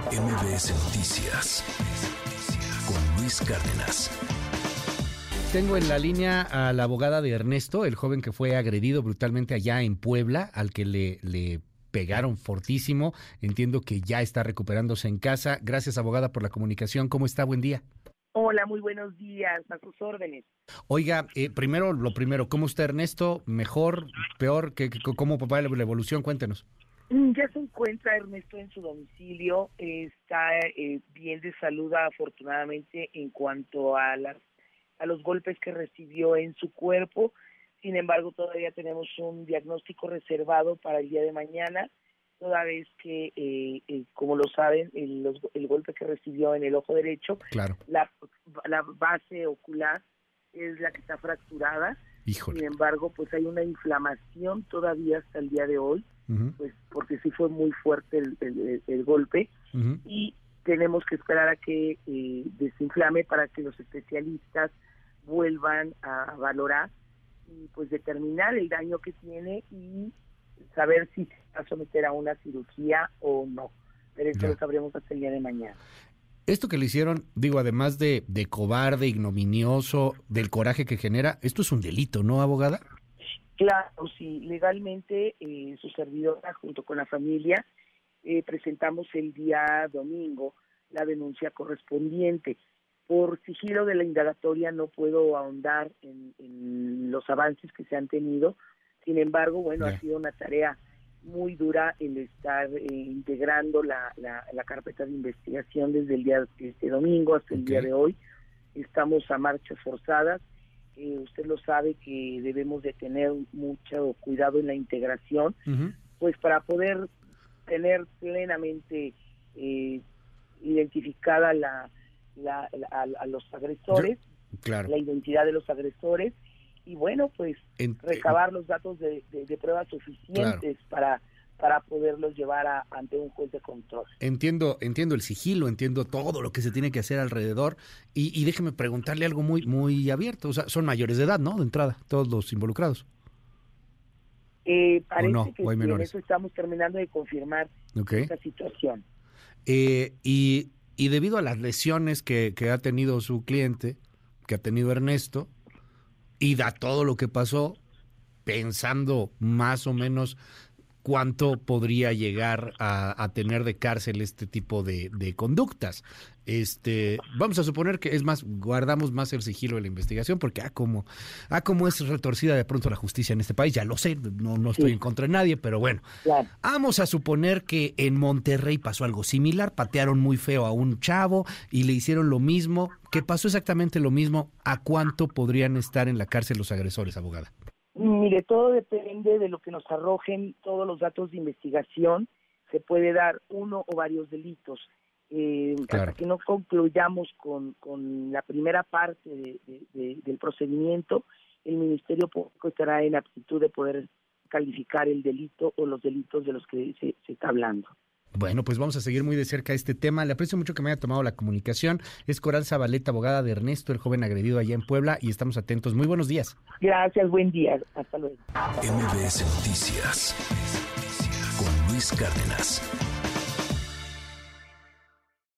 MBS Noticias con Luis Cárdenas. Tengo en la línea a la abogada de Ernesto, el joven que fue agredido brutalmente allá en Puebla, al que le, le pegaron fortísimo. Entiendo que ya está recuperándose en casa. Gracias, abogada, por la comunicación. ¿Cómo está? Buen día. Hola, muy buenos días, a sus órdenes. Oiga, eh, primero, lo primero, ¿cómo está Ernesto? ¿Mejor? ¿Peor? ¿Qué, qué- ¿Cómo va la evolución? Cuéntenos. Mm, Ya se encuentra Ernesto en su domicilio, está eh, bien de salud afortunadamente en cuanto a, las, a los golpes que recibió en su cuerpo. Sin embargo, todavía tenemos un diagnóstico reservado para el día de mañana, toda vez que, eh, eh, como lo saben, el, los- el golpe que recibió en el ojo derecho, Claro. la, la base ocular es la que está fracturada. Híjole. Sin embargo, pues hay una inflamación todavía hasta el día de hoy, Pues porque sí fue muy fuerte el, el- el golpe y tenemos que esperar a que eh, desinflame para que los especialistas vuelvan a valorar y pues determinar el daño que tiene y saber si se va a someter a una cirugía o no. Pero eso Ya. lo sabremos hasta el día de mañana. Esto que le hicieron, digo, además de, de cobarde, ignominioso, del coraje que genera, esto es un delito, ¿no, abogada? Claro, sí, legalmente eh, su servidora junto con la familia eh, presentamos el día domingo la denuncia correspondiente. Por sigilo de la indagatoria no puedo ahondar en, en los avances que se han tenido, sin embargo, bueno, ha sido una tarea muy dura el estar eh, integrando la, la, la carpeta de investigación desde el día este domingo hasta el día de hoy. Estamos a marchas forzadas eh, usted lo sabe que debemos de tener mucho cuidado en la integración, pues para poder tener plenamente eh, identificada la, la- la- a, a los agresores, Claro. la identidad de los agresores y bueno, pues En- recabar los datos de, de- de pruebas suficientes para para poderlos llevar a- ante un juez de control. Entiendo, entiendo el sigilo, entiendo todo lo que se tiene que hacer alrededor y, y déjeme preguntarle algo muy, muy abierto. O sea, son mayores de edad, ¿no? De entrada, todos los involucrados. Eh, parece no? que eso estamos terminando de confirmar ¿Ok? esta situación. Eh, y, y debido a las lesiones que, que ha tenido su cliente, que ha tenido Ernesto, y da todo lo que pasó, pensando más o menos cuánto podría llegar a, a tener de cárcel este tipo de, de conductas. Este, vamos a suponer que es más, guardamos más el sigilo de la investigación, porque ah, como, ah, como es retorcida de pronto la justicia en este país, ya lo sé, no, no estoy Sí. en contra de nadie, pero bueno, Claro. Vamos a suponer que en Monterrey pasó algo similar, patearon muy feo a un chavo y le hicieron lo mismo, que pasó exactamente lo mismo, ¿a cuánto podrían estar en la cárcel los agresores, abogada? Mire, todo depende de lo que nos arrojen todos los datos de investigación. Se puede dar uno o varios delitos. Eh, Claro. Hasta que no concluyamos con, con la primera parte de- de- de- del procedimiento, el Ministerio Público estará en aptitud de poder calificar el delito o los delitos de los que se, se está hablando. Bueno, pues vamos a seguir muy de cerca este tema. Le aprecio mucho que me haya tomado la comunicación. Es Coral Zabaleta, abogada de Ernesto, el joven agredido allá en Puebla, y estamos atentos. Muy buenos días. Gracias, buen día. Hasta luego. MBS Noticias con Luis Cárdenas.